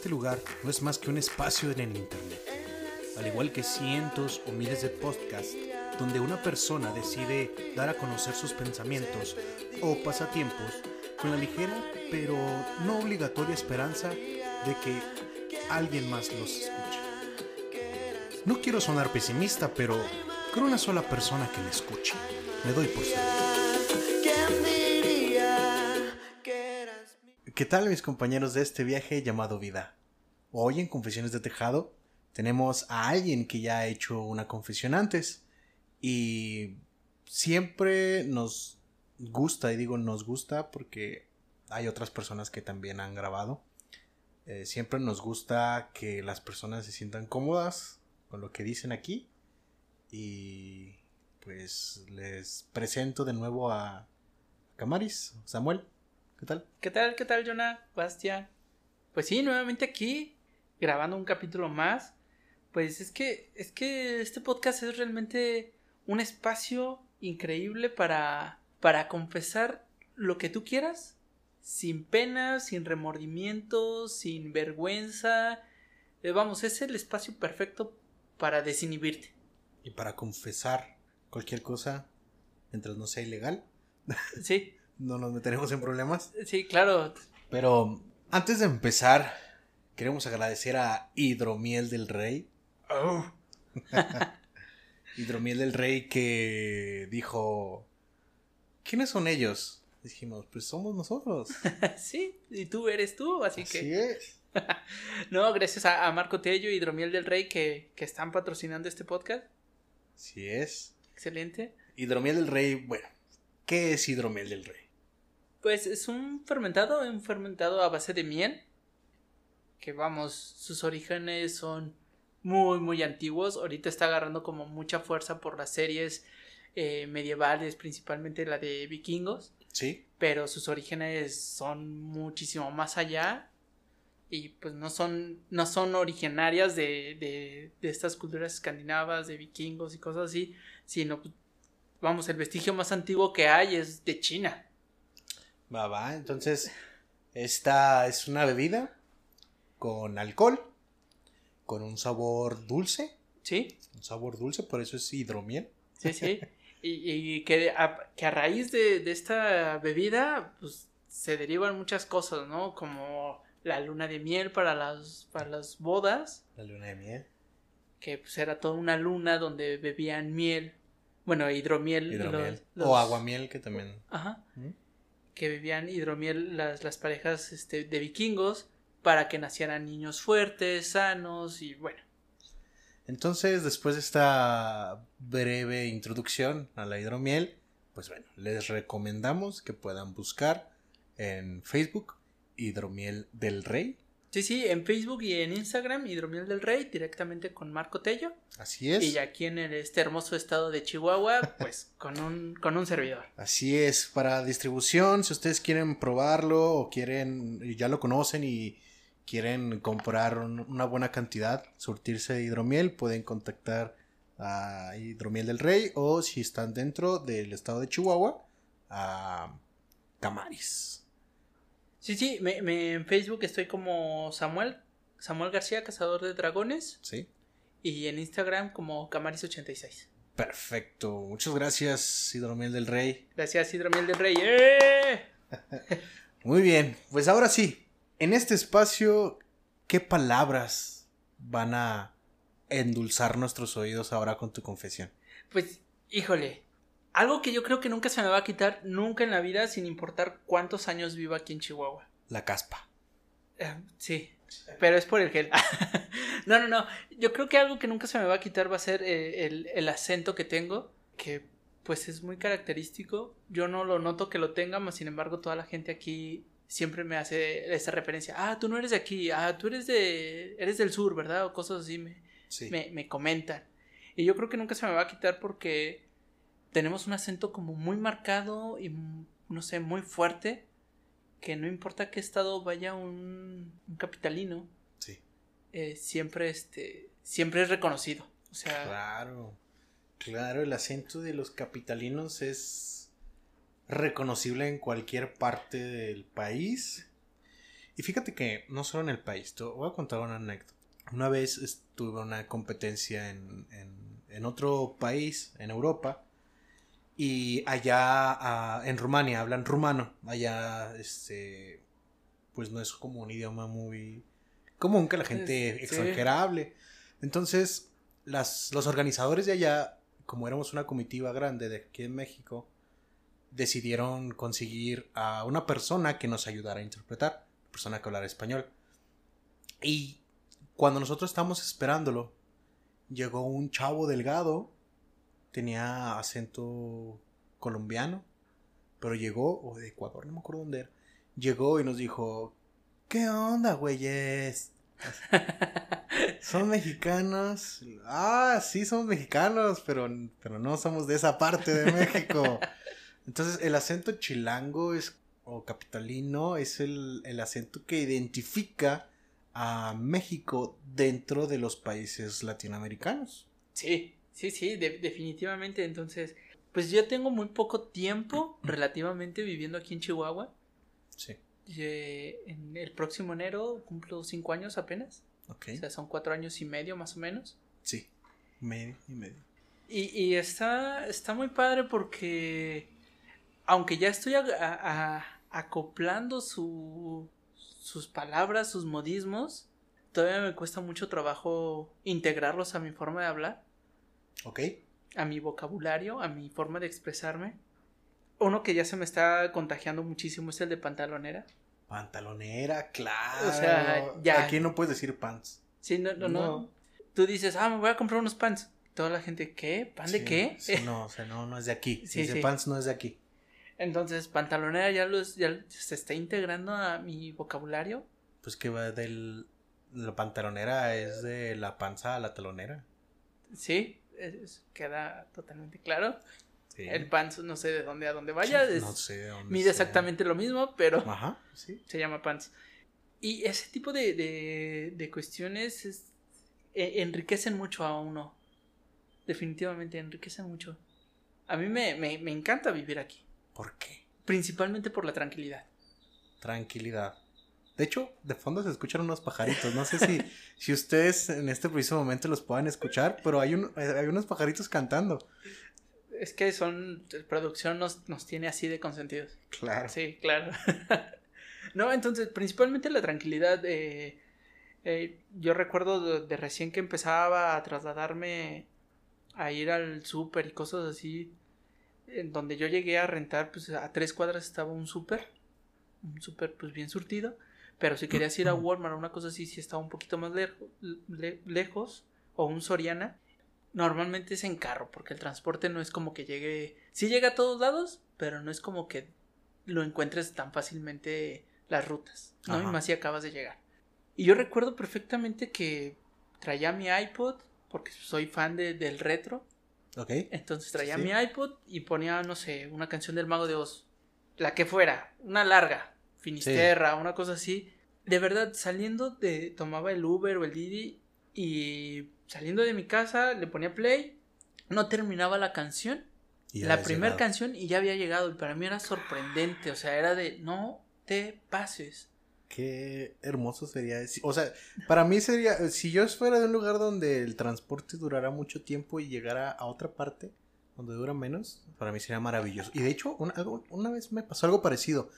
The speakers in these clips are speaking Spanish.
este lugar no es más que un espacio en el Internet. Al igual que cientos o miles de podcasts donde una persona decide dar a conocer sus pensamientos o pasatiempos con la ligera pero no obligatoria esperanza de que alguien más los escuche. No quiero sonar pesimista, pero con una sola persona que me escuche, me doy por ¿Qué tal mis compañeros de este viaje llamado vida? Hoy en Confesiones de Tejado tenemos a alguien que ya ha hecho una confesión antes y siempre nos gusta, y digo nos gusta porque hay otras personas que también han grabado. Eh, siempre nos gusta que las personas se sientan cómodas con lo que dicen aquí. Y pues les presento de nuevo a Camaris, Samuel. ¿Qué tal? ¿Qué tal? ¿Qué tal, Jonah? Bastian. Pues sí, nuevamente aquí, grabando un capítulo más. Pues es que, es que este podcast es realmente un espacio increíble para, para confesar lo que tú quieras, sin pena, sin remordimientos, sin vergüenza. Eh, vamos, es el espacio perfecto para desinhibirte. Y para confesar cualquier cosa mientras no sea ilegal. Sí. No nos meteremos en problemas. Sí, claro. Pero antes de empezar, queremos agradecer a Hidromiel del Rey. Oh. Hidromiel del Rey que dijo, ¿quiénes son ellos? Dijimos, pues somos nosotros. sí, y tú eres tú, así, Así que... es. no, gracias a, Marco Tello y Hidromiel del Rey que, que están patrocinando este podcast. Así es. Excelente. Hidromiel del Rey, bueno, ¿qué es hidromiel del Rey? Pues es un fermentado, un fermentado a base de miel. Que vamos, sus orígenes son muy, muy antiguos. Ahorita está agarrando como mucha fuerza por las series eh, medievales, principalmente la de vikingos. Sí. Pero sus orígenes son muchísimo más allá. Y pues no son, no son originarias de, de, de estas culturas escandinavas, de vikingos y cosas así. Sino, pues, vamos, el vestigio más antiguo que hay es de China. Va, va. Entonces, esta es una bebida con alcohol, con un sabor dulce. Sí. Un sabor dulce, por eso es hidromiel. Sí, sí. y, y que, a, que a raíz de, de, esta bebida, pues se derivan muchas cosas, ¿no? Como la luna de miel para las, para las bodas. La luna de miel. Que pues era toda una luna donde bebían miel. Bueno, hidromiel. hidromiel. Los, los... O aguamiel que también. Ajá. ¿Mm? Que bebían hidromiel las, las parejas este, de vikingos para que nacieran niños fuertes, sanos y bueno. Entonces, después de esta breve introducción a la hidromiel, pues bueno, les recomendamos que puedan buscar en Facebook Hidromiel del Rey. Sí, sí, en Facebook y en Instagram Hidromiel del Rey, directamente con Marco Tello. Así es. Y aquí en este hermoso estado de Chihuahua, pues con un, con un servidor. Así es, para distribución, si ustedes quieren probarlo o quieren, ya lo conocen y quieren comprar una buena cantidad, surtirse de hidromiel, pueden contactar a Hidromiel del Rey o si están dentro del estado de Chihuahua, a Camaris. Sí, sí, me, me, en Facebook estoy como Samuel, Samuel García, Cazador de Dragones. Sí. Y en Instagram como Camaris86. Perfecto, muchas gracias, Hidromiel del Rey. Gracias, Hidromiel del Rey. ¡Eh! Muy bien, pues ahora sí, en este espacio, ¿qué palabras van a endulzar nuestros oídos ahora con tu confesión? Pues, híjole, algo que yo creo que nunca se me va a quitar, nunca en la vida, sin importar cuántos años viva aquí en Chihuahua. La caspa. Uh, sí, pero es por el gel. no, no, no. Yo creo que algo que nunca se me va a quitar va a ser eh, el, el, acento que tengo, que pues es muy característico. Yo no lo noto que lo tenga, mas sin embargo toda la gente aquí siempre me hace esa referencia. Ah, tú no eres de aquí, ah, tú eres de, eres del sur, ¿verdad? O cosas así me, sí. me, me comentan. Y yo creo que nunca se me va a quitar porque tenemos un acento como muy marcado y no sé, muy fuerte, que no importa qué estado vaya un, un capitalino, sí. eh, siempre este, siempre es reconocido. O sea, claro, claro, el acento de los capitalinos es reconocible en cualquier parte del país. Y fíjate que no solo en el país, te voy a contar una anécdota. Una vez estuve en una competencia en, en, otro país, en Europa, y allá ah, en Rumania hablan rumano. Allá, este, pues no es como un idioma muy común que la gente extranjera hable. Entonces, las, los organizadores de allá, como éramos una comitiva grande de aquí en México, decidieron conseguir a una persona que nos ayudara a interpretar, persona que hablara español. Y cuando nosotros estábamos esperándolo, llegó un chavo delgado, tenía acento colombiano, pero llegó, o de Ecuador, no me acuerdo dónde era, llegó y nos dijo, ¿qué onda, güeyes? ¿Son mexicanos? Ah, sí, somos mexicanos, pero, pero no somos de esa parte de México. Entonces, el acento chilango es, o capitalino es el, acento que identifica a México dentro de los países latinoamericanos. Sí, sí, sí, definitivamente. Entonces, pues yo tengo muy poco tiempo relativamente viviendo aquí en Chihuahua. Sí. en el próximo enero cumplo cinco años apenas. Ok. O sea, son cuatro años y medio más o menos. Sí, medio y medio. Y, y está, está muy padre porque aunque ya estoy acoplando sus palabras, sus modismos, todavía me cuesta mucho trabajo integrarlos a mi forma de hablar. Ok. A mi vocabulario, a mi forma de expresarme. Uno que ya se me está contagiando muchísimo es el de pantalonera. Pantalonera, claro. O sea, ya. Aquí no puedes decir pants. Sí, no, no, no. Tú dices, ah, me voy a comprar unos pants. Toda la gente, ¿qué? ¿Pan de qué? no, o sea, no, no es de aquí. Sí, Dice pants no es de aquí. Entonces, pantalonera ya, los, ya se está integrando a mi vocabulario. Pues que va del... La pantalonera es de la panza a la talonera. Sí, queda totalmente claro. El pants no sé de dónde a dónde vaya. no sé de dónde Mide exactamente lo mismo, pero Ajá, ¿sí? se llama pants. Y ese tipo de, de, de cuestiones e, enriquecen mucho a uno. Definitivamente enriquecen mucho. A mí me, me, me encanta vivir aquí. ¿Por qué? Principalmente por la tranquilidad. Tranquilidad. De hecho, de fondo se escuchan unos pajaritos. No sé si, si ustedes en este preciso momento los puedan escuchar, pero hay, un, hay unos pajaritos cantando. Es que son. Producción nos, nos tiene así de consentidos. Claro. Sí, claro. no, entonces, principalmente la tranquilidad. Eh, yo recuerdo de, recién que empezaba a trasladarme a ir al súper y cosas así en donde yo llegué a rentar, pues a tres cuadras estaba un súper, un súper pues bien surtido, pero si querías ir a Walmart o una cosa así, si estaba un poquito más lejos, o un Soriana, normalmente es en carro, porque el transporte no es como que llegue, sí llega a todos lados, pero no es como que lo encuentres tan fácilmente las rutas, ¿no? Y más si acabas de llegar. Y yo recuerdo perfectamente que traía mi iPod, porque soy fan de, del retro, entonces traía mi iPod y ponía, no sé, una canción del Mago de Oz. La que fuera, una larga, Finisterra, una cosa así. De verdad, saliendo de. Tomaba el Uber o el Didi y saliendo de mi casa le ponía play. No terminaba la canción. la primera canción y ya había llegado. Y para mí era sorprendente. O sea, era de no te pases. Qué hermoso sería. O sea, para mí sería, si yo fuera de un lugar donde el transporte durara mucho tiempo y llegara a otra parte donde dura menos, para mí sería maravilloso. Y de hecho, una, una vez me pasó algo parecido.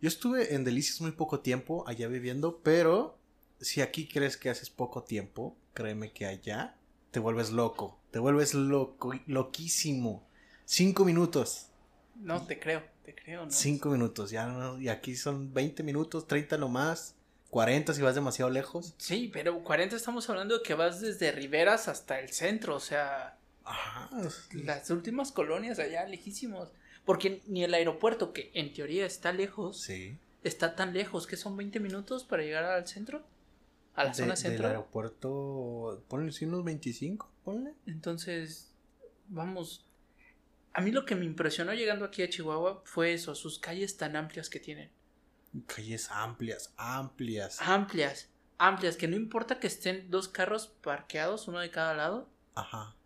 Yo estuve en Delicias muy poco tiempo allá viviendo, pero si aquí crees que haces poco tiempo, créeme que allá te vuelves loco, te vuelves loco, loquísimo. Cinco minutos. No te creo. Te creo, ¿no? Cinco minutos, ya no, y aquí son 20 minutos, 30 nomás, 40 si vas demasiado lejos. Sí, pero 40 estamos hablando de que vas desde Riberas hasta el centro, o sea, Ajá. las últimas colonias allá lejísimos. Porque ni el aeropuerto, que en teoría está lejos, sí. está tan lejos que son 20 minutos para llegar al centro, a la zona centro. Del aeropuerto, ponle unos 25, ponle. Entonces, vamos, a mí lo que me impresionó llegando aquí a Chihuahua fue eso, sus calles tan amplias que tienen. Calles amplias, amplias. Amplias, amplias, que no importa que estén dos carros parqueados, uno de cada lado. Ajá.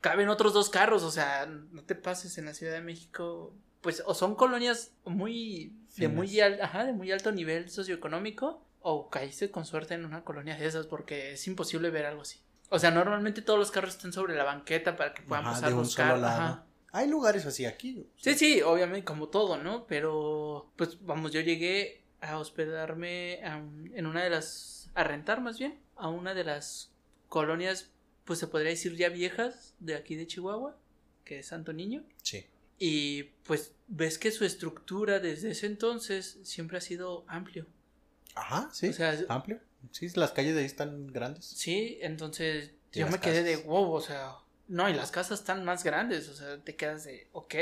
Caben otros dos carros, o sea, no te pases en la Ciudad de México. Pues o son colonias muy de muy, al, ajá, de muy alto nivel socioeconómico o caíste con suerte en una colonia de esas porque es imposible ver algo así. O sea, normalmente todos los carros están sobre la banqueta para que puedan pasar los carros. Ajá. Hay lugares así aquí. Sí, sí, obviamente como todo, ¿no? Pero pues vamos, yo llegué a hospedarme en una de las a rentar más bien a una de las colonias pues se podría decir ya viejas de aquí de Chihuahua, que es Santo Niño. Sí. Y pues ves que su estructura desde ese entonces siempre ha sido amplio. Ajá, sí. O sea, amplio. Sí, las calles de ahí están grandes. Sí, entonces yo me quedé de wow, o sea, no, y las casas están más grandes, o sea, te quedas de, ok,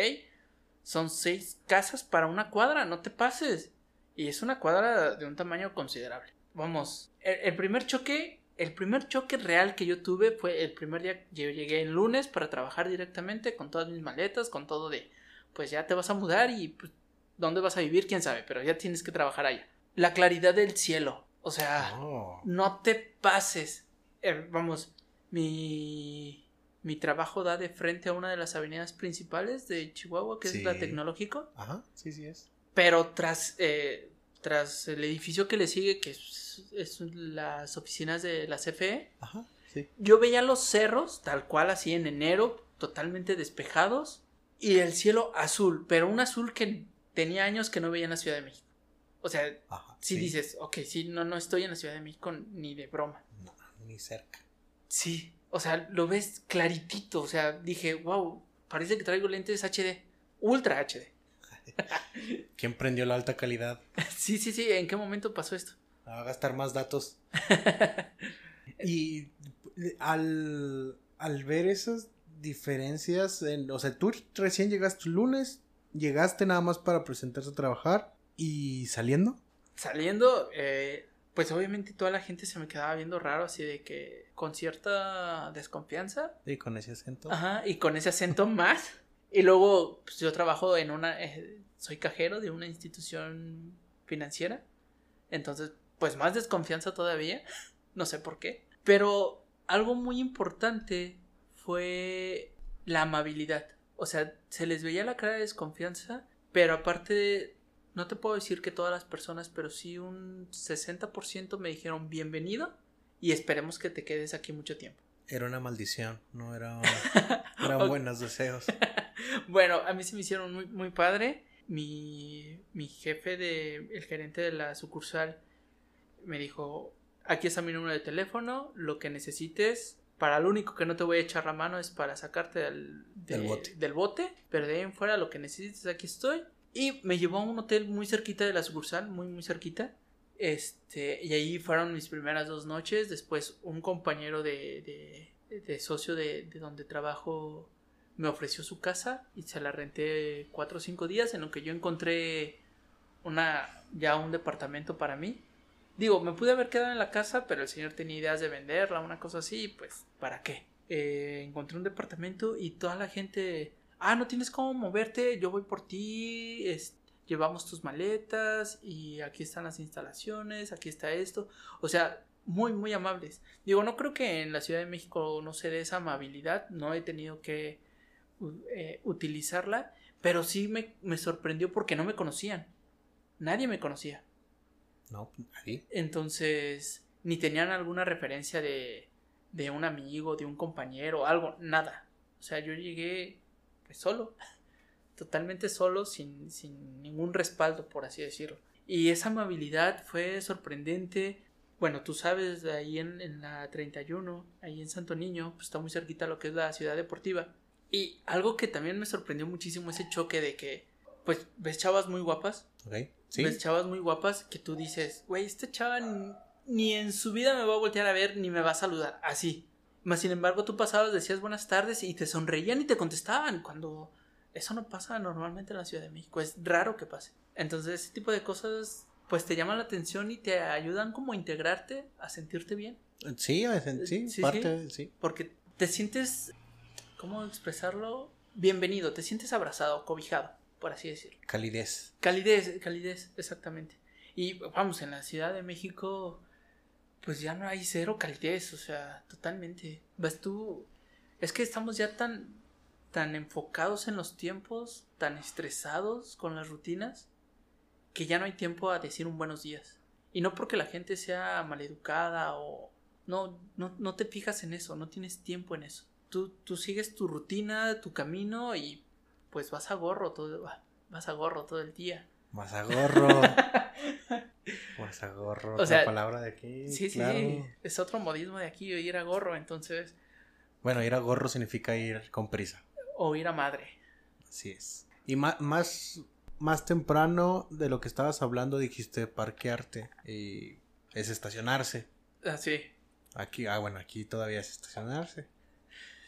son seis casas para una cuadra, no te pases. Y es una cuadra de un tamaño considerable. Vamos, el primer choque el primer choque real que yo tuve fue el primer día yo llegué el lunes para trabajar directamente con todas mis maletas, con todo de pues ya te vas a mudar y pues, dónde vas a vivir, quién sabe, pero ya tienes que trabajar allá. La claridad del cielo, o sea, oh. no te pases. Eh, vamos, mi mi trabajo da de frente a una de las avenidas principales de Chihuahua, que es la Tecnológico. Ajá, sí, sí es. Pero tras eh, tras el edificio que le sigue, que es, las oficinas de la CFE, yo veía los cerros, tal cual así en enero, totalmente despejados, y el cielo azul, pero un azul que tenía años que no veía en la Ciudad de México. O sea, si dices, ok, sí, no, no estoy en la Ciudad de México ni de broma. No, ni cerca. Sí, o sea, lo ves claritito, o sea, dije, wow, parece que traigo lentes HD, ultra HD. ¿Quién prendió la alta calidad? Sí, sí, sí. ¿En qué momento pasó esto? A gastar más datos. y al, ver esas diferencias, en, o sea, tú recién llegaste lunes, llegaste nada más para presentarse a trabajar y saliendo. Saliendo, eh, pues obviamente toda la gente se me quedaba viendo raro, así de que con cierta desconfianza. Y con ese acento. Ajá, y con ese acento más. Y luego, pues yo trabajo en una, eh, soy cajero de una institución financiera. Entonces, pues más desconfianza todavía. No sé por qué. Pero algo muy importante fue la amabilidad. O sea, se les veía la cara de desconfianza, pero aparte, no te puedo decir que todas las personas, pero sí un 60% me dijeron bienvenido y esperemos que te quedes aquí mucho tiempo. Era una maldición, no era, eran buenos deseos. bueno, a mí se me hicieron muy, muy padre mi, mi jefe, de, el gerente de la sucursal, me dijo, aquí está mi número de teléfono, lo que necesites, para lo único que no te voy a echar la mano es para sacarte del, bote. del bote, pero de ahí en fuera lo que necesites, aquí estoy. Y me llevó a un hotel muy cerquita de la sucursal, muy, muy cerquita. Este, y ahí fueron mis primeras dos noches. Después, un compañero de, de, de socio de, de donde trabajo me ofreció su casa y se la renté cuatro o cinco días en lo que yo encontré una ya un departamento para mí. Digo, me pude haber quedado en la casa, pero el señor tenía ideas de venderla, una cosa así, pues, ¿para qué? Eh, encontré un departamento y toda la gente, ah, no tienes cómo moverte, yo voy por ti, llevamos tus maletas y aquí están las instalaciones, aquí está esto. O sea, muy, muy amables. Digo, no creo que en la Ciudad de México no se dé esa amabilidad, no he tenido que eh, utilizarla, pero sí me, me, sorprendió porque no me conocían. Nadie me conocía. No, nadie. Entonces, ni tenían alguna referencia de, de un amigo, de un compañero, algo, nada. O sea, yo llegué pues solo, totalmente solo, sin, sin ningún respaldo, por así decirlo. Y esa amabilidad fue sorprendente. Bueno, tú sabes, ahí en, en la 31, ahí en Santo Niño, pues está muy cerquita lo que es la ciudad deportiva. Y algo que también me sorprendió muchísimo ese choque de que, pues, ves chavas muy guapas. ¿Sí? Ves chavas muy guapas que tú dices, güey, esta chava ni, en su vida me va a voltear a ver ni me va a saludar. Así. Más sin embargo, tú pasabas, decías buenas tardes y te sonreían y te contestaban cuando eso no pasa normalmente en la Ciudad de México. Es raro que pase. Entonces, ese tipo de cosas, pues te llaman la atención y te ayudan como a integrarte, a sentirte bien. Sí, sí, sí parte, sí. Porque te sientes ¿cómo expresarlo? Bienvenido, te sientes abrazado, cobijado, por así decirlo. Calidez. Calidez, calidez, exactamente. Y vamos, en la Ciudad de México, pues ya no hay cero calidez, o sea, totalmente. Ves tú, es que estamos ya tan, tan enfocados en los tiempos, tan estresados con las rutinas, que ya no hay tiempo a decir un buenos días. Y no porque la gente sea maleducada o... No, no, no te fijas en eso, no tienes tiempo en eso. Tú, tú sigues tu rutina, tu camino y pues vas a gorro todo, vas a gorro todo el día. Vas a gorro. vas a gorro. O sea, palabra de aquí. Sí, claro. sí. Es otro modismo de aquí, ir a gorro, entonces. Bueno, ir a gorro significa ir con prisa. O ir a madre. Así es. Y más, más, más temprano de lo que estabas hablando dijiste parquearte. Y es estacionarse. Ah, sí. Aquí, ah, bueno, aquí todavía es estacionarse.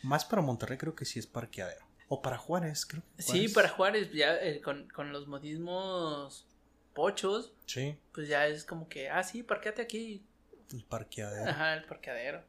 Más para Monterrey creo que sí es parqueadero. O para Juárez, creo. que Sí, Juárez. para Juárez, ya eh, con, con los modismos pochos, Sí, pues ya es como que, ah, sí, parqueate aquí. el parqueadero. Ajá, el parqueadero.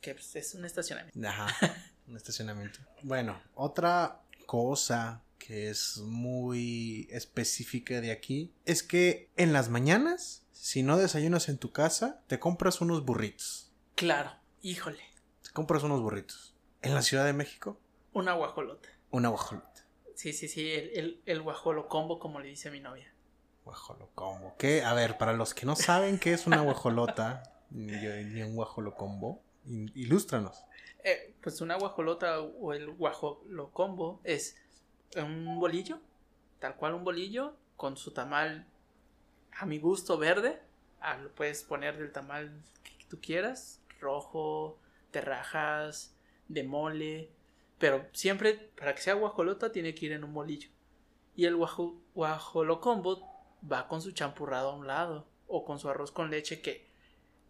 Que pues, es un estacionamiento. Ajá, un estacionamiento. Bueno, otra cosa que es muy específica de aquí es que en las mañanas, si no desayunas en tu casa, te compras unos burritos. Claro, híjole. Te compras unos burritos. En la Ciudad de México, Una guajolota. Una guajolota. Sí, sí, sí, el, el, el guajolo combo, como le dice mi novia. Guajolocombo. ¿Qué? A ver, para los que no saben qué es una guajolota, ni, un guajolocombo, in- ilústranos. Eh, pues una guajolota o el guajolo combo es un bolillo, tal cual un bolillo, con su tamal a mi gusto verde. Ah, lo puedes poner del tamal que tú quieras, rojo, de rajas, de mole, pero siempre para que sea guajolota tiene que ir en un bolillo. Y el guajo, guajolo combo va con su champurrado a un lado o con su arroz con leche que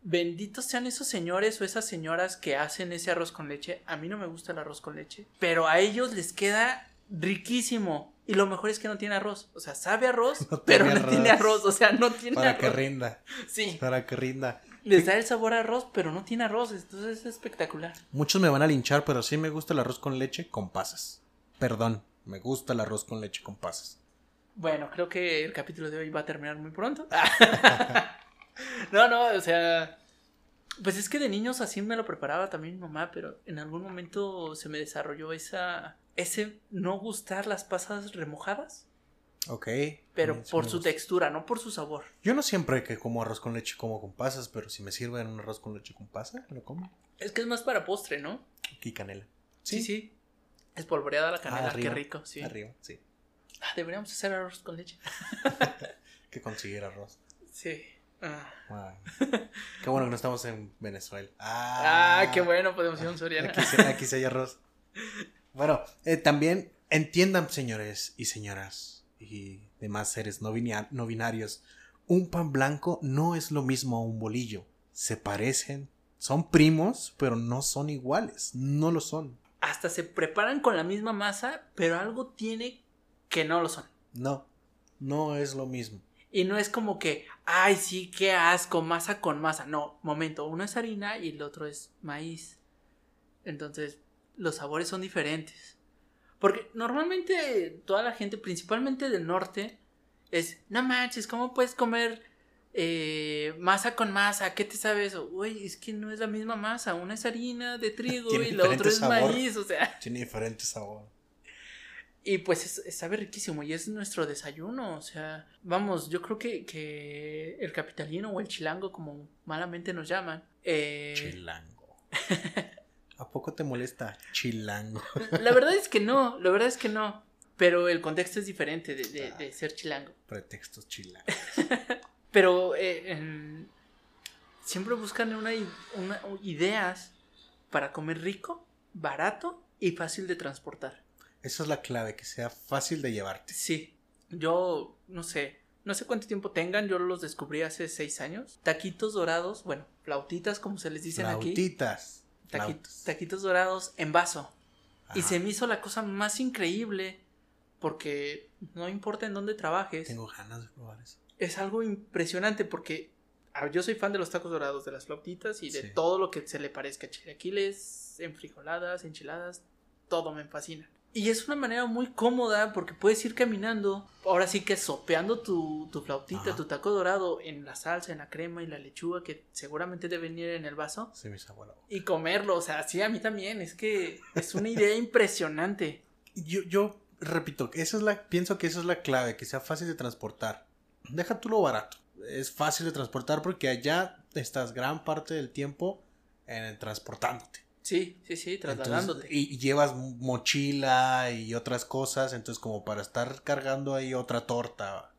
benditos sean esos señores o esas señoras que hacen ese arroz con leche. A mí no me gusta el arroz con leche, pero a ellos les queda riquísimo. Y lo mejor es que no tiene arroz. O sea, sabe arroz, No pero tiene no tiene arroz. arroz. O sea, no tiene Para arroz. que rinda, Sí, para que rinda. Les da el sabor a arroz, pero no tiene arroz. Entonces es espectacular. Muchos me van a linchar, pero sí me gusta el arroz con leche con pasas. Perdón, me gusta el arroz con leche con pasas. Bueno, creo que el capítulo de hoy va a terminar muy pronto. no, no, o sea. Pues es que de niños así me lo preparaba también mi mamá, pero en algún momento se me desarrolló esa. ese no gustar las pasas remojadas, Ok. pero por su textura, no por su sabor. Yo no siempre que como arroz con leche como con pasas, pero si me sirven un arroz con leche con pasa, lo como. Es que es más para postre, ¿no? Y canela. Sí, sí. Espolvoreada la canela, arriba, qué rico, sí. Arriba, sí. Ah, deberíamos hacer arroz con leche. Que conseguir arroz. Sí. Ah, Wow. Qué bueno que no estamos en Venezuela. Ah, qué bueno, podemos ir a un Soriana. Aquí se, aquí se hay arroz. Bueno, eh, también entiendan, señores y señoras y demás seres no, no binarios, un pan blanco no es lo mismo a un bolillo. Se parecen, son primos, pero no son iguales. No lo son. Hasta se preparan con la misma masa, pero algo tiene que no lo son. No, no es lo mismo. Y no es como que, ay, sí, qué asco, masa con masa. No, momento, uno es harina y el otro es maíz. Entonces, los sabores son diferentes. Porque normalmente toda la gente, principalmente del norte, es, no manches, ¿cómo puedes comer eh, masa con masa? ¿Qué te sabe eso? Uy, es que no es la misma masa. Una es harina de trigo Tiene y la otra es sabor. maíz, o sea. Tiene diferente sabor. Y pues es- es- sabe riquísimo y es nuestro desayuno. O sea, vamos, yo creo que, que el capitalino o el chilango, como malamente nos llaman, eh, Chilango. ¿A poco te molesta? Chilango. la verdad es que no, la verdad es que no. Pero el contexto es diferente de, de- de ser chilango. Pretextos chilango. Pero eh, en- siempre buscan una, una- ideas para comer rico, barato y fácil de transportar. Esa es la clave, que sea fácil de llevarte. Sí, yo no sé, no sé cuánto tiempo tengan, yo los descubrí hace seis años. Taquitos dorados, bueno, flautitas como se les dicen aquí. Flautitas. Taquitos dorados en vaso. Y se me hizo la cosa más increíble porque no importa en dónde trabajes, Tengo ganas de probar eso. es algo impresionante porque yo soy fan de los tacos dorados, de las flautitas y de Sí. todo lo que se le parezca. Chilaquiles, enfrijoladas, enchiladas, todo me fascina. Y es una manera muy cómoda porque puedes ir caminando, ahora sí que sopeando tu, tu flautita, Ajá. tu taco dorado en la salsa, en la crema y la lechuga que seguramente deben ir en el vaso agua la boca. y comerlo. O sea, sí, a mí también. Es que es una idea impresionante. yo, yo repito, esa es la, pienso que esa es la clave, que sea fácil de transportar. Deja tú lo barato. Es fácil de transportar porque allá estás gran parte del tiempo en transportándote. Sí, sí, sí, trasladándote. y, y llevas mochila y otras cosas, entonces como para estar cargando ahí otra torta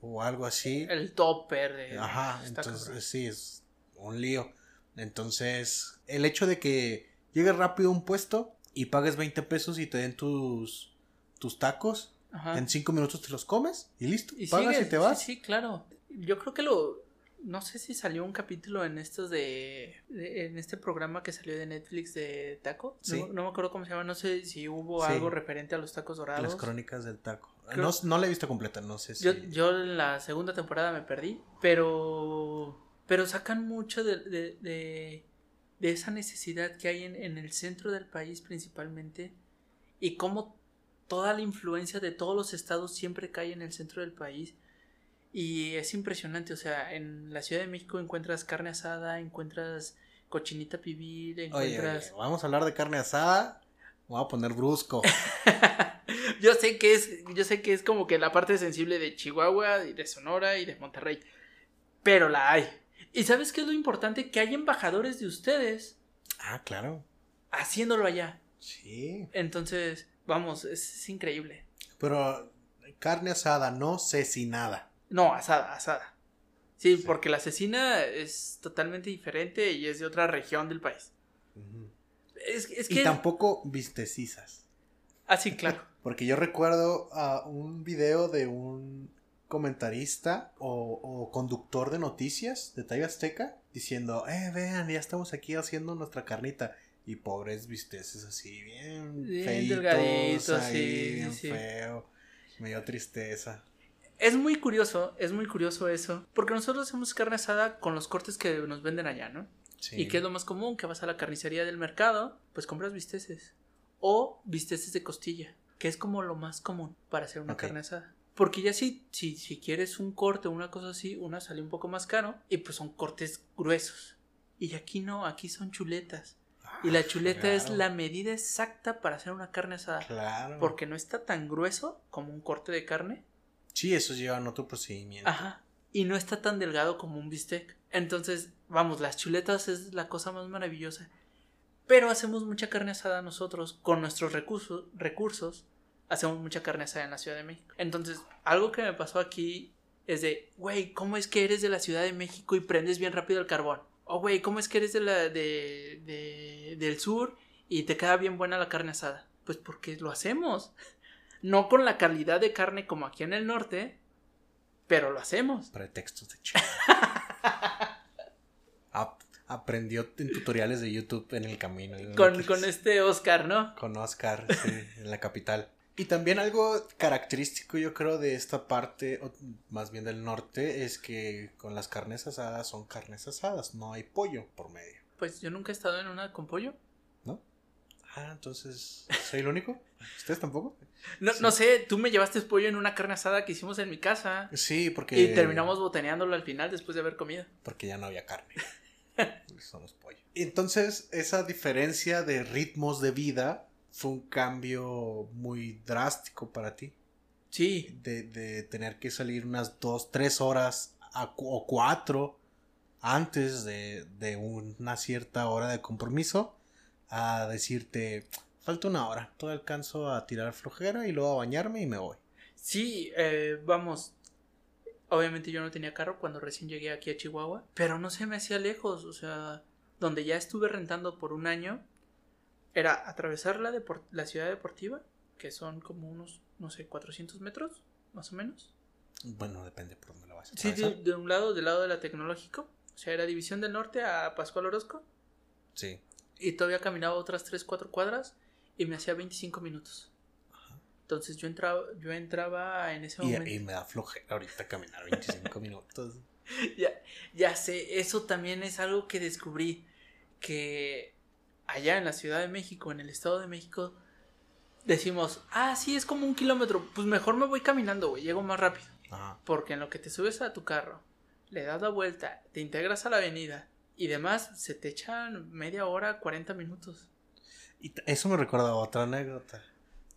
o algo así. El topper. De... Ajá, entonces sí, es un lío. Entonces, el hecho de que llegues rápido a un puesto y pagues 20 pesos y te den tus, tus tacos, Ajá. en 5 minutos te los comes y listo. Y pagas sigue, y te vas. Sí, sí, claro. Yo creo que lo. No sé si salió un capítulo en estos de, de- En este programa que salió de Netflix de taco. Sí. No, no me acuerdo cómo se llama. No sé si hubo Sí. algo referente a los tacos dorados. Las crónicas del taco. Creo- No, no la he visto completa, no sé si. Yo, yo en la segunda temporada me perdí. Pero. Pero sacan mucho de, de, de, de esa necesidad que hay en, en el centro del país principalmente. Y cómo toda la influencia de todos los estados siempre cae en el centro del país. Y es impresionante, o sea, en la Ciudad de México encuentras carne asada, encuentras cochinita pibil, encuentras... oye, vamos a hablar de carne asada. Voy a poner brusco. yo sé que es, yo sé que es como que la parte sensible de Chihuahua y de Sonora y de Monterrey, pero la hay. ¿Y sabes qué es lo importante? Que hay embajadores de ustedes ah, claro. haciéndolo allá. Sí. Entonces, vamos, es, es increíble. Pero carne asada, no sé si nada. No, asada, asada. Sí, Sí. porque la asesina es totalmente diferente y es de otra región del país. Es, es Y que... tampoco vistecizas. Ah, sí, claro. Porque yo recuerdo a un video de un comentarista o, o conductor de noticias de TV Azteca diciendo, eh, vean, ya estamos aquí haciendo nuestra carnita. Y pobres bisteces así, bien, Bien feitos, ahí, sí, bien sí. feo. Me dio tristeza. Es muy curioso, es muy curioso eso. Porque nosotros hacemos carne asada con los cortes que nos venden allá, ¿no? Sí. ¿Y qué es lo más común? Que vas a la carnicería del mercado, pues compras bisteces. O bisteces de costilla, que es como lo más común para hacer una carne asada. Porque ya si, si, si quieres un corte o una cosa así, una sale un poco más caro y pues son cortes gruesos. Y aquí no, aquí son chuletas. Y la chuleta es Ah, la medida exacta para hacer una carne asada. Claro. Porque no está tan grueso como un corte de carne. Sí, esos llevan otro procedimiento. Ajá. Y no está tan delgado como un bistec. Entonces, vamos, las chuletas es la cosa más maravillosa. Pero hacemos mucha carne asada nosotros con nuestros recursos. recursos hacemos mucha carne asada en la Ciudad de México. Entonces, algo que me pasó aquí es de, güey, ¿cómo es que eres de la Ciudad de México y prendes bien rápido el carbón? O, güey, ¿cómo es que eres de la, de, de- del sur y te queda bien buena la carne asada? Pues porque lo hacemos. No con la calidad de carne como aquí en el norte, pero lo hacemos. Pretextos de chido. Ap- aprendió en tutoriales de YouTube en el camino. Con, con este Oscar, ¿no? Con Oscar, sí, en la capital. Y también algo característico, yo creo, de esta parte, o más bien del norte, es que con las carnes asadas son carnes asadas, no hay pollo por medio, Pues yo nunca he estado en una con pollo. Ah, entonces, ¿soy el único? ¿Ustedes tampoco? No, Sí. no sé, tú me llevaste pollo en una carne asada que hicimos en mi casa. Sí, porque... Y terminamos botaneándolo al final después de haber comido. Porque ya no había carne. Somos pollo. Entonces, esa diferencia de ritmos de vida fue un cambio muy drástico para ti. Sí, De, de tener que salir unas dos, tres horas a o cuatro antes de, de una cierta hora de compromiso a decirte, falta una hora, todo alcanzo a tirar flojera y luego a bañarme y me voy. sí, eh, vamos. Obviamente yo no tenía carro cuando recién llegué aquí a Chihuahua, pero no se me hacía lejos, o sea, donde ya estuve rentando por un año, era atravesar la, la ciudad deportiva, que son como unos, no sé, 400 metros, más o menos. Bueno, depende por dónde lo vas a Sí, de, de un lado, del lado de la tecnológico, o sea, era División del Norte a Pascual Orozco, Sí. Y todavía caminaba otras 3, 4 cuadras y me hacía 25 minutos. Entonces yo entraba, yo entraba en ese Y, momento. y me da flojera ahorita caminar 25 minutos. Ya, ya sé, eso también es algo que descubrí. Que allá en la Ciudad de México, en el Estado de México, decimos, ah, sí, es como un kilómetro. Pues mejor me voy caminando, güey, llego más rápido. Ajá. Porque en lo que te subes a tu carro, le das la vuelta, te integras a la avenida y demás, se te echan media hora, 40 minutos. Y eso me recuerda a otra anécdota.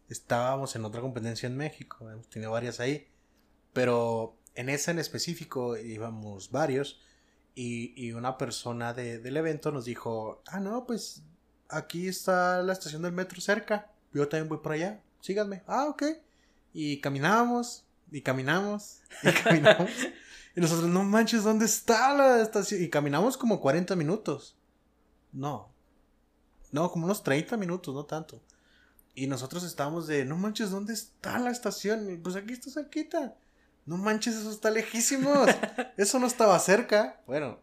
estábamos en otra competencia en México, hemos tenido varias ahí, pero en esa en específico íbamos varios y, y una persona de- del evento nos dijo, ah, no, pues aquí está la estación del metro cerca, yo también voy por allá, síganme, ah, ok, y caminábamos, y caminamos, y caminamos, y nosotros, no manches, ¿dónde está la estación? Y caminamos como 40 minutos, no, no, como unos 30 minutos, no tanto. Y nosotros estábamos de, no manches, ¿dónde está la estación? Y, pues aquí está cerquita. No manches, eso está lejísimos. eso no estaba cerca. Bueno,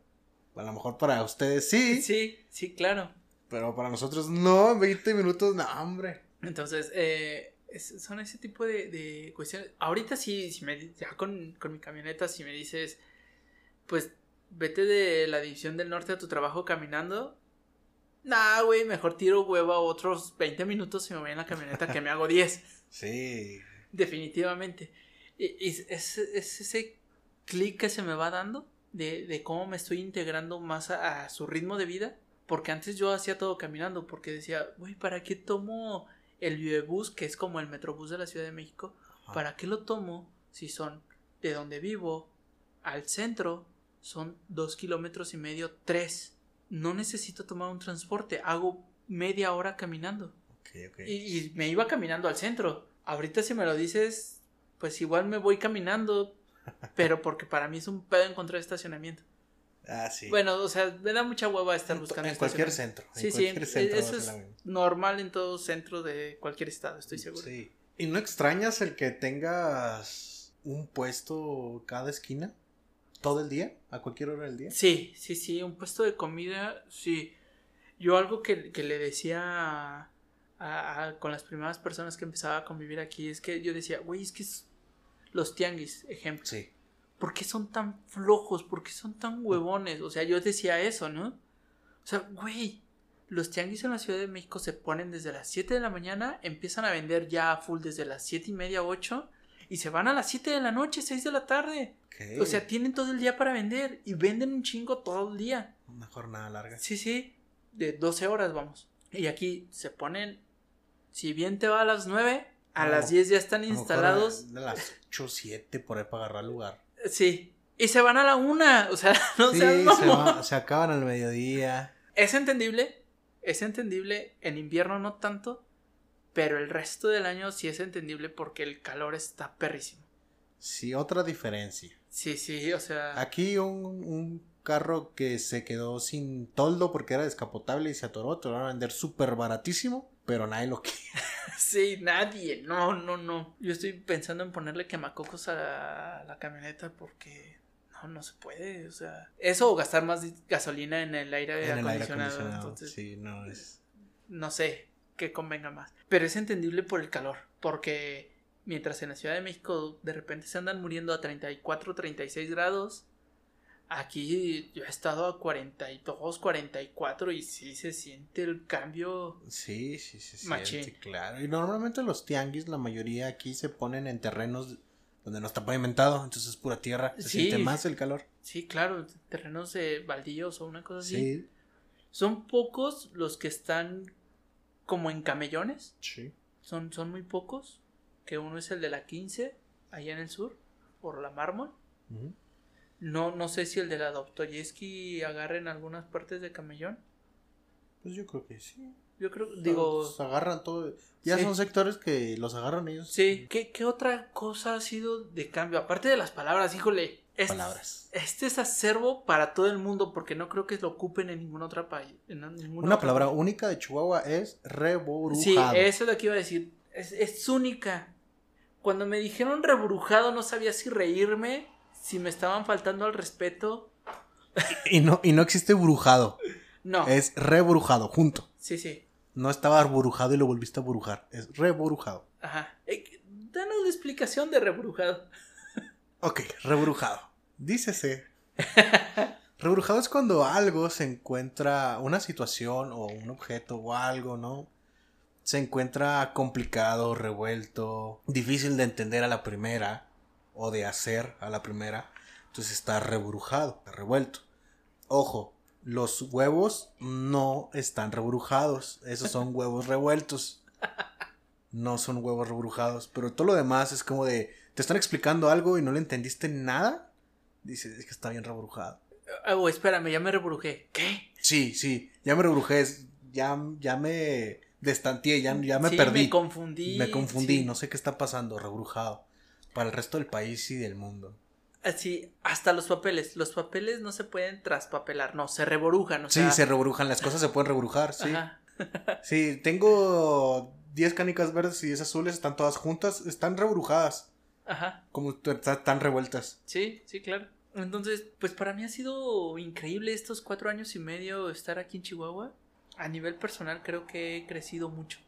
a lo mejor para ustedes sí, Sí, sí, claro. pero para nosotros no, en 20 minutos, no, hombre. Entonces, eh, es- son ese tipo de, de cuestiones. Ahorita sí, si me, ya con, con mi camioneta, si me dices, pues vete de la división del norte a tu trabajo caminando. Nah, güey, mejor tiro hueva otros 20 minutos y me voy en la camioneta que me hago 10. Sí, Definitivamente. Y, y es, es ese clic que se me va dando de, de cómo me estoy integrando más a, a su ritmo de vida. Porque antes yo hacía todo caminando, porque decía, güey, ¿para qué tomo el Vivebus, que es como el Metrobús de la Ciudad de México? Ajá. ¿Para qué lo tomo si son de donde vivo al centro? Son dos kilómetros y medio, tres. No necesito tomar un transporte, hago media hora caminando. y me iba caminando al centro. Ahorita si me lo dices, pues igual me voy caminando, pero porque para mí es un pedo encontrar estacionamiento. Ah, sí. Bueno, o sea, me da mucha hueva estar buscando en cualquier estacionamiento. centro. Sí, en sí, cualquier centro eso es normal en todo centro de cualquier estado, estoy seguro. Sí. ¿Y no extrañas el que tengas un puesto cada esquina? ¿Todo el día? ¿A cualquier hora del día? Sí, sí, sí, un puesto de comida, sí. Yo algo que, que le decía a- con las primeras personas que empezaba a convivir aquí es que yo decía, güey, es que es los tianguis, ejemplo. Sí. ¿Por qué son tan flojos? ¿Por qué son tan huevones? O sea, yo decía eso, ¿no? O sea, güey, los tianguis en la Ciudad de México se ponen desde las 7 de la mañana, empiezan a vender ya a full desde las 7 y media, 8, y se van a las 7 de la noche, 6 de la tarde. Ok. O sea, tienen todo el día para vender y venden un chingo todo el día. Una jornada larga. Sí, sí, de 12 horas vamos. Y aquí se ponen, si bien te va a las 9, a No, las 10 ya están A instalados. De las 8 7 por ahí para agarrar lugar. Sí. Y se van a la una, o sea, no sí, seas se, mamón. va- se acaban al mediodía. Es entendible, es entendible, en invierno no tanto, pero el resto del año sí es entendible porque el calor está perrísimo. Sí, otra diferencia. Sí, sí, o sea, Aquí un, un carro que se quedó sin toldo porque era descapotable y se atoró, te lo van a vender súper baratísimo, pero nadie lo quiere. sí, nadie, no, no, no. Yo estoy pensando en ponerle quemacocos a la, a la camioneta porque no, no se puede, o sea, eso o gastar más gasolina en el aire en el aire acondicionado, acondicionado. entonces Sí, no es. no sé qué convenga más. Pero es entendible por el calor, porque mientras en la Ciudad de México de repente se andan muriendo a 34, 36 grados, aquí yo he estado a 42, 44 y sí se siente el cambio. Sí, sí, sí, sí. Machín. claro. Y normalmente los tianguis, la mayoría aquí se ponen en terrenos donde no está pavimentado, entonces es pura tierra. Se Sí. siente más el calor. Sí, claro, terrenos de baldíos o una cosa así. Sí, Son pocos los que están como en camellones. sí. Son, son muy pocos. Que uno es el de la 15, allá en el sur, por la mármol. Ujú. No, no sé si el de la Dostoyevsky agarra en algunas partes de camellón. Pues yo creo que sí. Yo creo, digo, Los agarran todo. Ya Sí. son sectores que los agarran ellos. sí. ¿Qué, ¿Qué otra cosa ha sido de cambio? Aparte de las palabras, híjole. es- Palabras. Este es acervo para todo el mundo porque no creo que lo ocupen en ningún otro país. Una palabra única de Chihuahua es reborujado. Sí, eso es lo que iba a decir. Es, es única. Cuando me dijeron rebrujado no sabía si reírme, si me estaban faltando al respeto. Y no, y no existe brujado. No. Es rebrujado, junto. Sí, sí. No estaba burujado y lo volviste a burujar. Es reborujado. Ajá. Eh, danos la explicación de rebrujado. Ok, rebrujado. Dícese. rebrujado es cuando algo se encuentra, una situación o un objeto o algo, ¿no? Se encuentra complicado, revuelto, difícil de entender a la primera o de hacer a la primera. Entonces está rebrujado, está revuelto. Ojo, los huevos no están rebrujados. Esos son huevos revueltos. no son huevos rebrujados. Pero todo lo demás es como de, te están explicando algo y no le entendiste nada. Dices, es que está bien rebrujado. Oh, espérame, ya me rebrujé. ¿Qué? Sí, sí, ya me rebrujé, ya, ya me destanteé, ya, ya me Sí, perdí. Me confundí. Me confundí, sí. no sé qué está pasando, rebrujado. Para el resto del país y del mundo. Así, hasta los papeles. Los papeles no se pueden traspapelar, no, se rebrujan. O Sí, sea, se rebrujan, las cosas se pueden rebrujar, sí. Ajá. Sí, tengo 10 canicas verdes y 10 azules, están todas juntas, están rebrujadas, Ajá. como están revueltas. Sí, sí, claro. Entonces, pues para mí ha sido increíble estos cuatro años y medio estar aquí en Chihuahua. A nivel personal creo que he crecido mucho,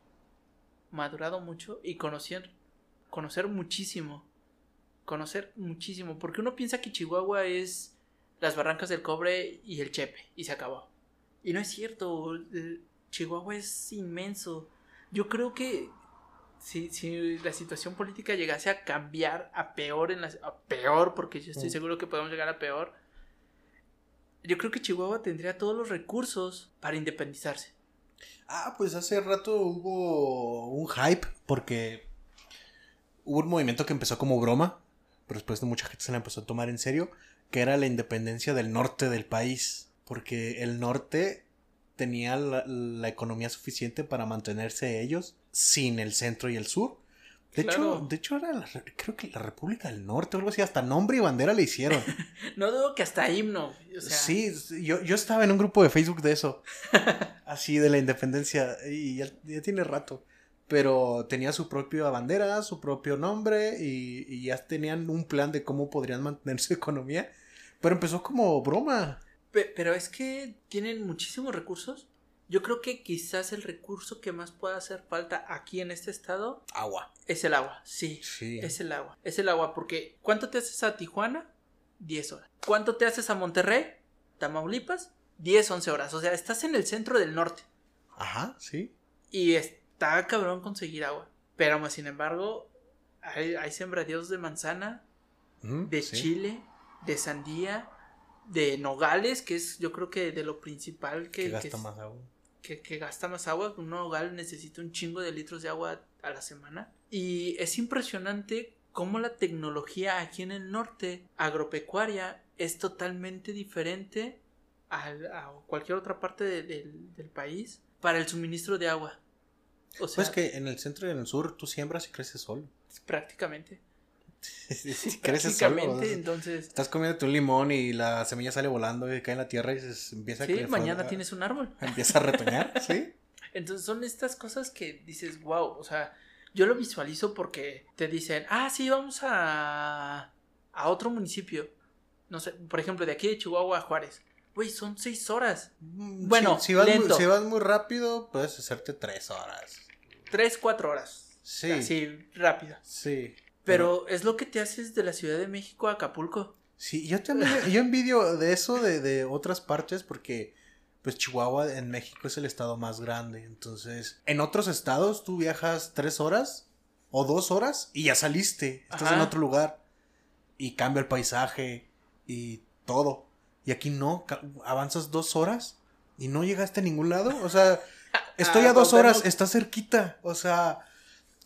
madurado mucho y conocer, conocer muchísimo. Conocer muchísimo. Porque uno piensa que Chihuahua es las barrancas del cobre y el chepe y se acabó. Y no es cierto. Chihuahua es inmenso. Yo creo que si, si la situación política llegase a cambiar a peor en las a peor porque yo estoy seguro que podemos llegar a peor yo creo que Chihuahua tendría todos los recursos para independizarse Ah, pues hace rato hubo un hype porque hubo un movimiento que empezó como broma, pero después de mucha gente se la empezó a tomar en serio, que era la independencia del norte del país, porque el norte tenía la, la economía suficiente para mantenerse ellos sin el centro y el sur. De Claro. hecho, de hecho era la- creo que la República del Norte o algo así, hasta nombre y bandera le hicieron. no dudo que hasta himno o sea, sí, yo, yo estaba en un grupo de Facebook de eso. así de la independencia. Y ya, ya tiene rato. Pero tenía su propia bandera, su propio nombre. Y, y ya tenían un plan de cómo podrían mantener su economía. Pero empezó como broma. Pe- pero es que tienen muchísimos recursos yo creo que quizás el recurso que más pueda hacer falta aquí en este estado Agua. es el agua sí Sí. Es el agua. Es el agua porque ¿cuánto te haces a Tijuana? 10 horas. ¿Cuánto te haces a Monterrey? Tamaulipas? 10, 11 horas. O sea, estás en el centro del norte. Ajá, sí. Y está cabrón conseguir agua. Pero más sin embargo, hay, hay sembradíos de manzana, de sí. chile, de sandía, de nogales, que es yo creo que de lo principal que, Que que gasta es- más agua. que, que gasta más agua. Un nogal necesita un chingo de litros de agua a la semana. Y es impresionante cómo la tecnología aquí en el norte, agropecuaria, es totalmente diferente al- a, cualquier otra parte de- del- del país para el suministro de agua. O sea, Pues que en el centro y en el sur tú siembras y creces solo. prácticamente. Si creces solo. entonces. Estás comiendo un limón y la semilla sale volando y cae en la tierra y se empieza a Sí, crecer- mañana a- tienes un árbol. Empieza a retoñar, ¿sí? Entonces son estas cosas que dices, wow, o sea, yo lo visualizo porque te dicen, ah, sí, vamos a, a otro municipio. No sé, por ejemplo, de aquí de Chihuahua a Juárez. Güey, son seis horas. Bueno, si, si vas lento. Muy, si vas muy rápido, puedes hacerte tres horas. Tres, cuatro horas. Sí. Así, rápido. Sí. Pero es lo que te haces de la Ciudad de México a Acapulco. Sí, yo también, yo envidio de eso de, de otras partes porque pues Chihuahua en México es el estado más grande. Entonces, en otros estados tú viajas tres horas o dos horas y ya saliste. Estás Ajá. en otro lugar y cambia el paisaje y todo. Y aquí no, avanzas dos horas y no llegaste a ningún lado. O sea, estoy Ah, a dos horas, está cerquita. O sea,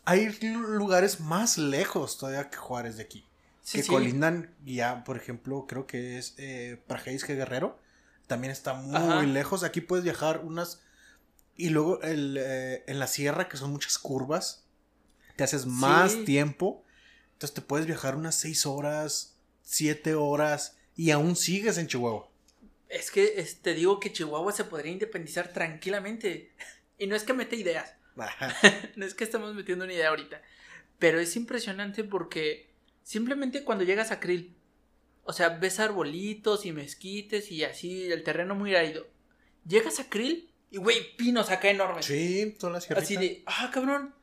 hay lugares más lejos todavía que Juárez de aquí Sí, que sí. colindan ya, por ejemplo, creo que es eh, Prajeisque Guerrero. También está muy Ajá. lejos. Aquí puedes viajar unas. Y luego el, eh, en la sierra, que son muchas curvas, te haces más Sí. tiempo. Entonces te puedes viajar unas seis horas, siete horas, y aún sigues en Chihuahua. Es que es- te digo que Chihuahua se podría independizar tranquilamente. Y no es que mete ideas. no es que estamos metiendo una idea ahorita. Pero es impresionante porque simplemente cuando llegas a Krill, o sea, ves arbolitos y mezquites y así, el terreno muy árido. Llegas a Krill y, güey, pinos acá enormes. sí, toda la sierra. así de, ah, cabrón,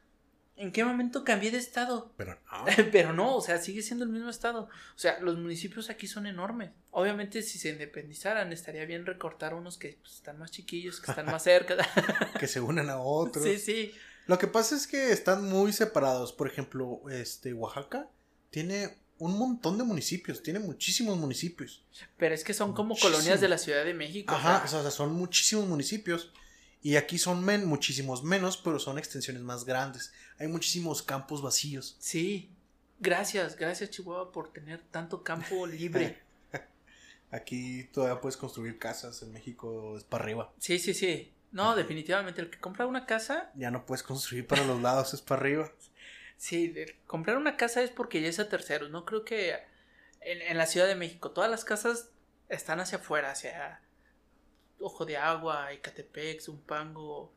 ¿en qué momento cambié de estado? Pero no. Pero no, o sea, sigue siendo el mismo estado. O sea, los municipios aquí son enormes. Obviamente, si se independizaran, estaría bien recortar unos que pues, están más chiquillos, que están más cerca. que se unan a otros. sí, sí. Lo que pasa es que están muy separados. Por ejemplo, este Oaxaca tiene un montón de municipios, tiene muchísimos municipios. Pero es que son como Muchísimo. colonias de la Ciudad de México. o Ajá, sea, o sea, son muchísimos municipios. Y aquí son men, muchísimos menos, pero son extensiones más grandes. Hay muchísimos campos vacíos. Sí. Gracias, gracias Chihuahua por tener tanto campo libre. Aquí todavía puedes construir casas, en México es para arriba. Sí, sí, sí. No, definitivamente, el que compra una casa... Ya no puedes construir para los lados, es para arriba. Sí, comprar una casa es porque ya es a terceros. No creo que en, en, la Ciudad de México todas las casas están hacia afuera, hacia Ojo de Agua, Ecatepec, Zumpango,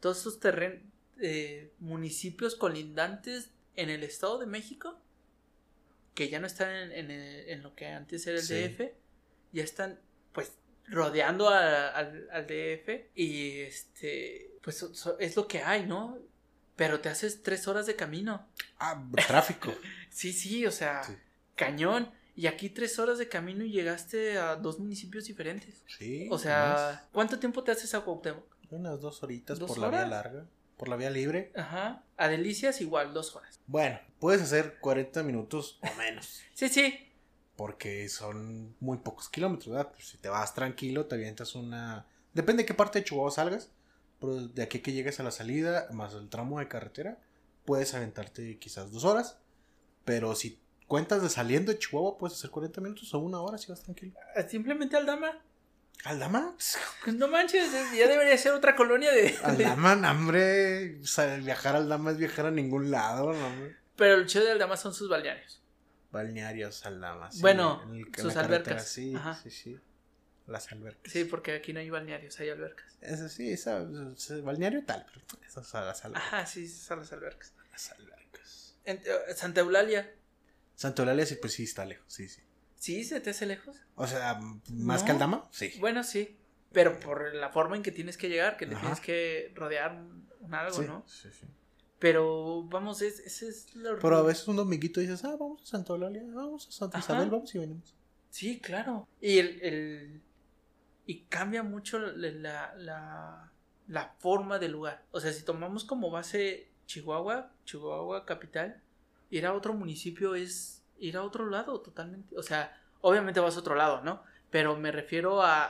todos esos terrenos, eh, municipios colindantes en el Estado de México, que ya no están en, en, en lo que antes era el sí. DF, ya están pues rodeando a, al, al DF y este pues es lo que hay, ¿no? Pero te haces tres horas de camino. Ah, tráfico. sí, sí, o sea, sí. cañón. Y aquí tres horas de camino y llegaste a dos municipios diferentes. Sí. O sea. ¿cuánto tiempo te haces a Cuauhtémoc? Unas dos horitas ¿Dos por horas? la vía larga. Por la vía libre. Ajá. A Delicias igual, dos horas. Bueno, puedes hacer 40 minutos o menos. sí, sí. Porque son muy pocos kilómetros, ¿verdad? Pues si te vas tranquilo, te avientas una... Depende de qué parte de Chihuahua salgas. Pero de aquí que llegues a la salida, más el tramo de carretera, puedes aventarte quizás dos horas. Pero si cuentas de saliendo de Chihuahua, puedes hacer 40 minutos o una hora si vas tranquilo. Simplemente Aldama. ¿Aldama? Pues no manches, ya debería ser otra colonia de. Aldama, hombre. O sea, viajar a Aldama es viajar a ningún lado, no, hombre. Pero el chido de Aldama son sus balnearios. Balnearios Aldama, sí. Bueno, en el, en sus albercas. Sí, Ajá. sí, sí. Las albercas. Sí, porque aquí no hay balnearios, hay albercas. Eso sí, esa, esa balneario tal, pero esas son las albercas. Ajá, sí, son las albercas. Las albercas. En, uh, Santa Eulalia. Santa Eulalia sí, pues sí está lejos, sí, sí. ¿Sí? ¿Se te hace lejos? O sea, más No. que Aldama, sí. Bueno, sí. Pero por la forma en que tienes que llegar, que le Ajá. tienes que rodear un algo, sí, ¿no? sí, sí. Pero vamos, es, ese es lo Pero a veces un dominguito dices, ah, vamos a Santa Eulalia, vamos a Santa Ajá. Isabel, vamos y venimos. Sí, claro. Y el, el- y cambia mucho la, la, la forma del lugar. O sea, si tomamos como base Chihuahua, Chihuahua capital, ir a otro municipio es ir a otro lado totalmente. O sea, obviamente vas a otro lado, ¿no? Pero me refiero a,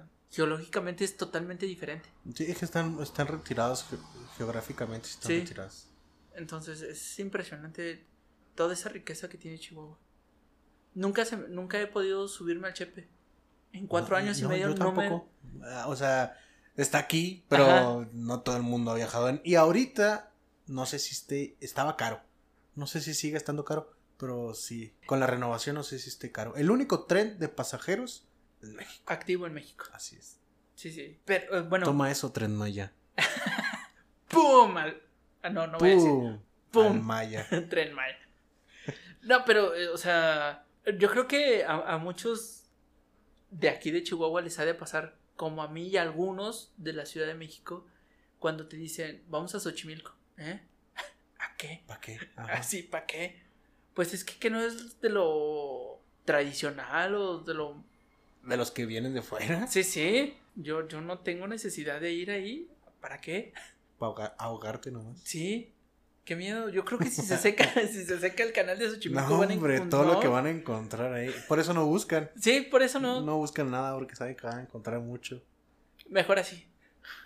a geológicamente es totalmente diferente. Sí, es que están, están retirados ge- geográficamente, están Sí. retirados. Entonces es impresionante toda esa riqueza que tiene Chihuahua. Nunca, se, nunca he podido subirme al Chepe. En cuatro No, años y no, medio yo no me... tampoco. Ah, O sea, está aquí, pero Ajá. no todo el mundo ha viajado. En... Y ahorita, no sé si esté, estaba caro. No sé si sigue estando caro, pero sí. Con la renovación no sé si esté caro. El único tren de pasajeros es México. activo en México. Así es. Sí, sí. Pero, eh, bueno, Toma eso, Tren Maya. ¡pum! Al- Ah, no, no voy a decir. ¡Pum! Maya. Tren Maya. No, pero, eh, o sea, yo creo que a, a muchos de aquí de Chihuahua les ha de pasar, como a mí y a algunos de la Ciudad de México, cuando te dicen, vamos a Xochimilco. ¿Eh? ¿A qué? ¿Para qué? Así, ¿para qué? Pues es que, que no es de lo tradicional o de lo... De los que vienen de fuera. Sí, sí, yo, yo no tengo necesidad de ir ahí. ¿Para qué? Para ahogarte nomás. Sí, qué miedo. Yo creo que si se seca, si se seca el canal de Xochimilco No, van a hombre, encontrar. todo lo que van a encontrar ahí. Por eso no buscan. Sí, por eso no. No buscan nada porque saben que van a encontrar mucho. Mejor así.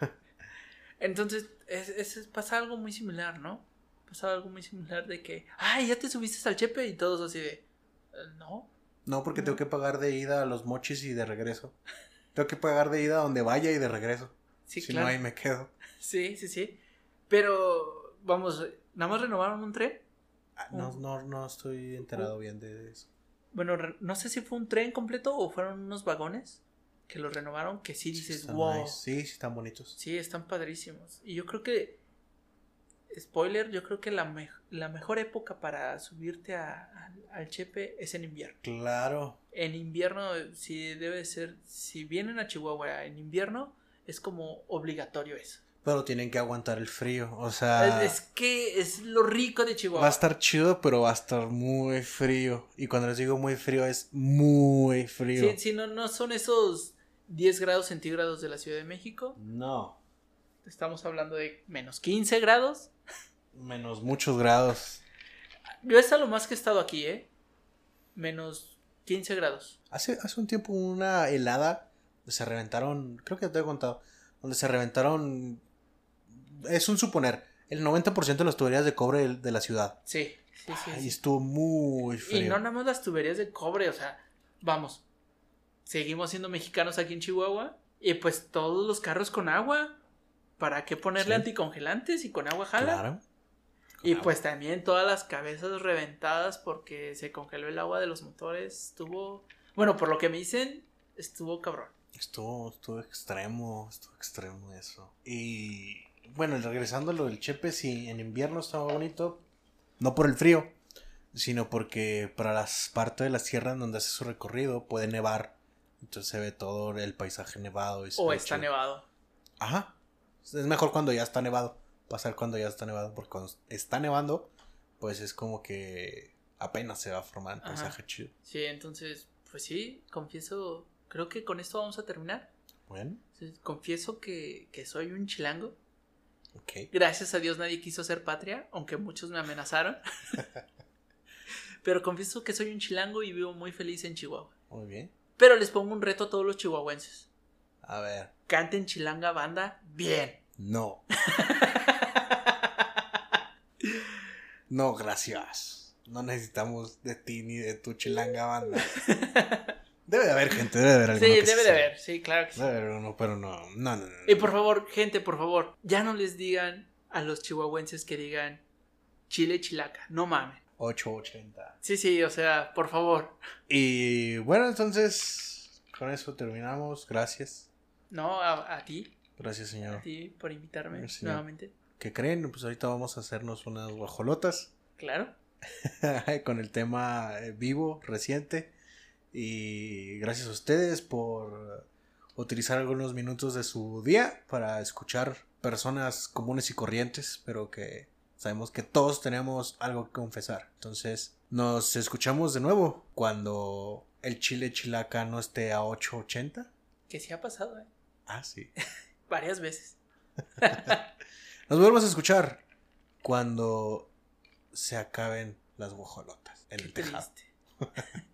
Entonces, es, es- pasa algo muy similar, ¿no? Pasa algo muy similar de que, ay, ya te subiste al chepe y todos así de, "Eh, no. No, porque No. tengo que pagar de ida a los mochis y de regreso. Tengo que pagar de ida a donde vaya y de regreso. Sí, si claro. no, ahí me quedo. Sí, sí, sí. Pero, vamos, nada más renovaron un tren. Ah, No, no, no estoy enterado bien de eso. Bueno, no sé si fue un tren completo o fueron unos vagones que los renovaron que sí dices, Están wow. nice. Sí, sí, están bonitos. Sí, están padrísimos. Y yo creo que, spoiler, yo creo que la, mej- la mejor época para subirte a- al- al Chepe es en invierno. Claro. En invierno, sí debe ser, si vienen a Chihuahua en invierno, es como obligatorio eso. Pero tienen que aguantar el frío. O sea, Es, es que es lo rico de va a Chihuahua. estar chido, pero va a estar muy frío. Y cuando les digo muy frío, es muy frío. Sí, sí, no, no son esos 10 grados centígrados de la Ciudad de México. No. Estamos hablando de menos 15 grados. Menos muchos grados. Yo es lo más que he estado aquí, ¿eh? Menos 15 grados. Hace, hace un tiempo una helada, se reventaron, creo que te he contado, donde se reventaron, es un suponer, el 90% de las tuberías de cobre de- la ciudad. Sí, sí, sí. Y estuvo muy frío. Y no nada más las tuberías de cobre, o sea, vamos, seguimos siendo mexicanos aquí en Chihuahua y pues todos los carros con agua. ¿Para qué ponerle Sí. anticongelantes y con agua jala? Claro. Y pues también todas las cabezas reventadas porque se congeló el agua de los motores. Estuvo, bueno, por lo que me dicen, estuvo cabrón. Estuvo, estuvo extremo, estuvo extremo eso. Y bueno, regresando a lo del Chepe, sí, en invierno estaba bonito, no por el frío, sino porque para las partes de las tierras donde hace su recorrido puede nevar, entonces se ve todo el paisaje nevado. Y O está chido. nevado. Ajá, es mejor cuando ya está nevado, pasar cuando ya está nevado, porque cuando está nevando, pues es como que apenas se va a formar el Ajá. paisaje chido. Sí, entonces, pues sí, confieso, creo que con esto vamos a terminar. Bueno, Confieso que, que soy un chilango. ok. Gracias a Dios nadie quiso ser patria, aunque muchos me amenazaron. Pero confieso que soy un chilango y vivo muy feliz en Chihuahua. Muy bien. Pero les pongo un reto a todos los chihuahuenses. A ver, Canten chilanga banda bien. no. No, gracias. No necesitamos de ti ni de tu chilanga banda. Debe de haber gente, debe de haber Sí, alguno que debe de haber, sí, claro que sí. Debe de haber uno, pero no. No, no, no. Y por favor, gente, por favor, ya no les digan a los chihuahuenses que digan chile chilaca, no mames. 880. Sí, sí, o sea, por favor. Y bueno, entonces, con eso terminamos. Gracias. No, a, a ti, Gracias, a señor. ti por invitarme Sí. nuevamente. ¿Qué creen? Pues ahorita vamos a hacernos unas guajolotas Claro. con el tema eh, vivo, reciente. Y gracias a ustedes por utilizar algunos minutos de su día para escuchar personas comunes y corrientes, pero que sabemos que todos tenemos algo que confesar. Entonces, nos escuchamos de nuevo cuando el chile chilaca no esté a 8.80. Que sí ha pasado, ¿eh? Ah, sí. Varias veces. Nos volvemos a escuchar cuando se acaben las guajolotas en Qué el tejado.